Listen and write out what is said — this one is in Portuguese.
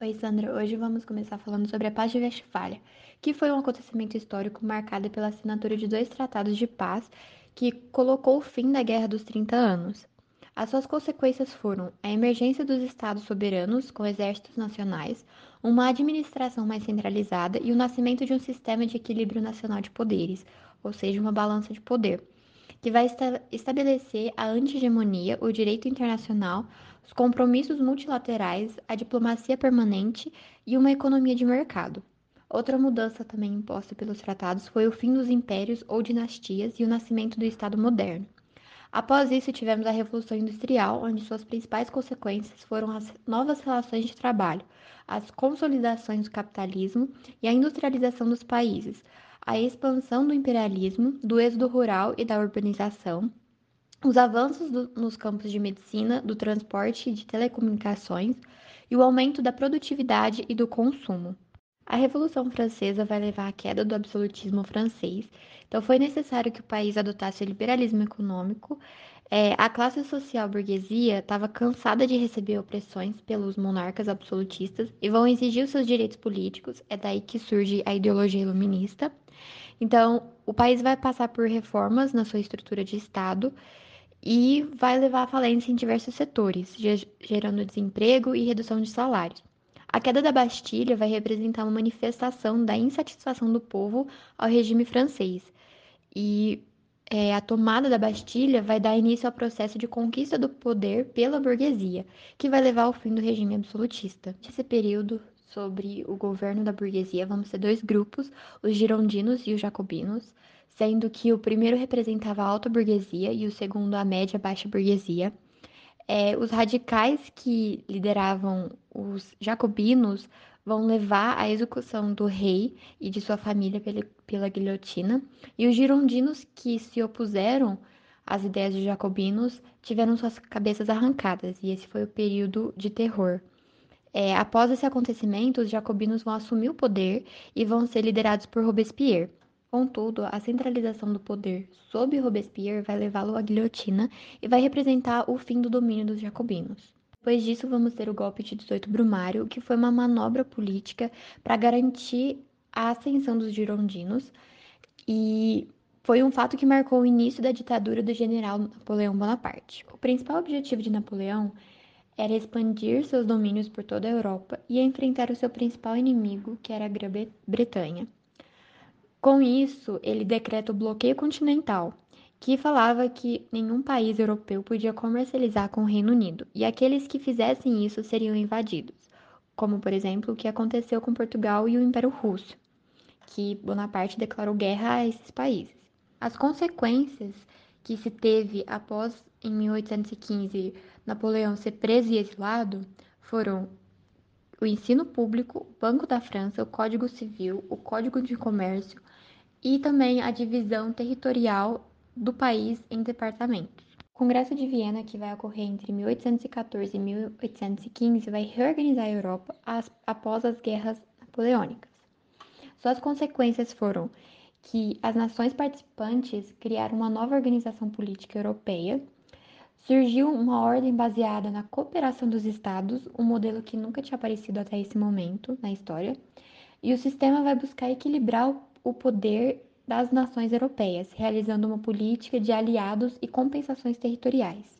Oi, Sandra. Hoje vamos começar falando sobre a Paz de Westfália, que foi um acontecimento histórico marcado pela assinatura de dois tratados de paz que colocou o fim da Guerra dos 30 Anos. As suas consequências foram a emergência dos estados soberanos com exércitos nacionais, uma administração mais centralizada e o nascimento de um sistema de equilíbrio nacional de poderes, ou seja, uma balança de poder, que vai esta estabelecer a anti-hegemonia, o direito internacional, os compromissos multilaterais, a diplomacia permanente e uma economia de mercado. Outra mudança também imposta pelos tratados foi o fim dos impérios ou dinastias e o nascimento do Estado moderno. Após isso, tivemos a Revolução Industrial, onde suas principais consequências foram as novas relações de trabalho, as consolidações do capitalismo e a industrialização dos países, a expansão do imperialismo, do êxodo rural e da urbanização, os avanços do, nos campos de medicina, do transporte e de telecomunicações e o aumento da produtividade e do consumo. A Revolução Francesa vai levar à queda do absolutismo francês, então foi necessário que o país adotasse o liberalismo econômico. É, a classe social burguesia estava cansada de receber opressões pelos monarcas absolutistas e vão exigir os seus direitos políticos. É daí que surge a ideologia iluminista. Então, o país vai passar por reformas na sua estrutura de Estado e vai levar à falência em diversos setores, gerando desemprego e redução de salários. A queda da Bastilha vai representar uma manifestação da insatisfação do povo ao regime francês. E é, a tomada da Bastilha vai dar início ao processo de conquista do poder pela burguesia, que vai levar ao fim do regime absolutista. Nesse período, sobre o governo da burguesia, vamos ter dois grupos, os girondinos e os jacobinos sendo que o primeiro representava a alta burguesia e o segundo a média baixa burguesia. É, os radicais que lideravam os jacobinos vão levar à execução do rei e de sua família pela, pela guilhotina, e os girondinos que se opuseram às ideias dos jacobinos tiveram suas cabeças arrancadas, e esse foi o período de terror. É, após esse acontecimento, os jacobinos vão assumir o poder e vão ser liderados por Robespierre. Contudo, a centralização do poder sob Robespierre vai levá-lo à guilhotina e vai representar o fim do domínio dos jacobinos. Depois disso, vamos ter o golpe de 18 Brumário, que foi uma manobra política para garantir a ascensão dos girondinos e foi um fato que marcou o início da ditadura do general Napoleão Bonaparte. O principal objetivo de Napoleão era expandir seus domínios por toda a Europa e enfrentar o seu principal inimigo, que era a Grã-Bretanha. Com isso, ele decreta o bloqueio continental, que falava que nenhum país europeu podia comercializar com o Reino Unido, e aqueles que fizessem isso seriam invadidos, como por exemplo o que aconteceu com Portugal e o Império Russo, que Bonaparte declarou guerra a esses países. As consequências que se teve após, em 1815, Napoleão ser preso e exilado foram o ensino público, o Banco da França, o Código Civil, o Código de Comércio e também a divisão territorial do país em departamentos. O Congresso de Viena, que vai ocorrer entre 1814 e 1815, vai reorganizar a Europa após as guerras napoleônicas. Suas consequências foram que as nações participantes criaram uma nova organização política europeia Surgiu uma ordem baseada na cooperação dos estados, um modelo que nunca tinha aparecido até esse momento na história, e o sistema vai buscar equilibrar o poder das nações europeias, realizando uma política de aliados e compensações territoriais.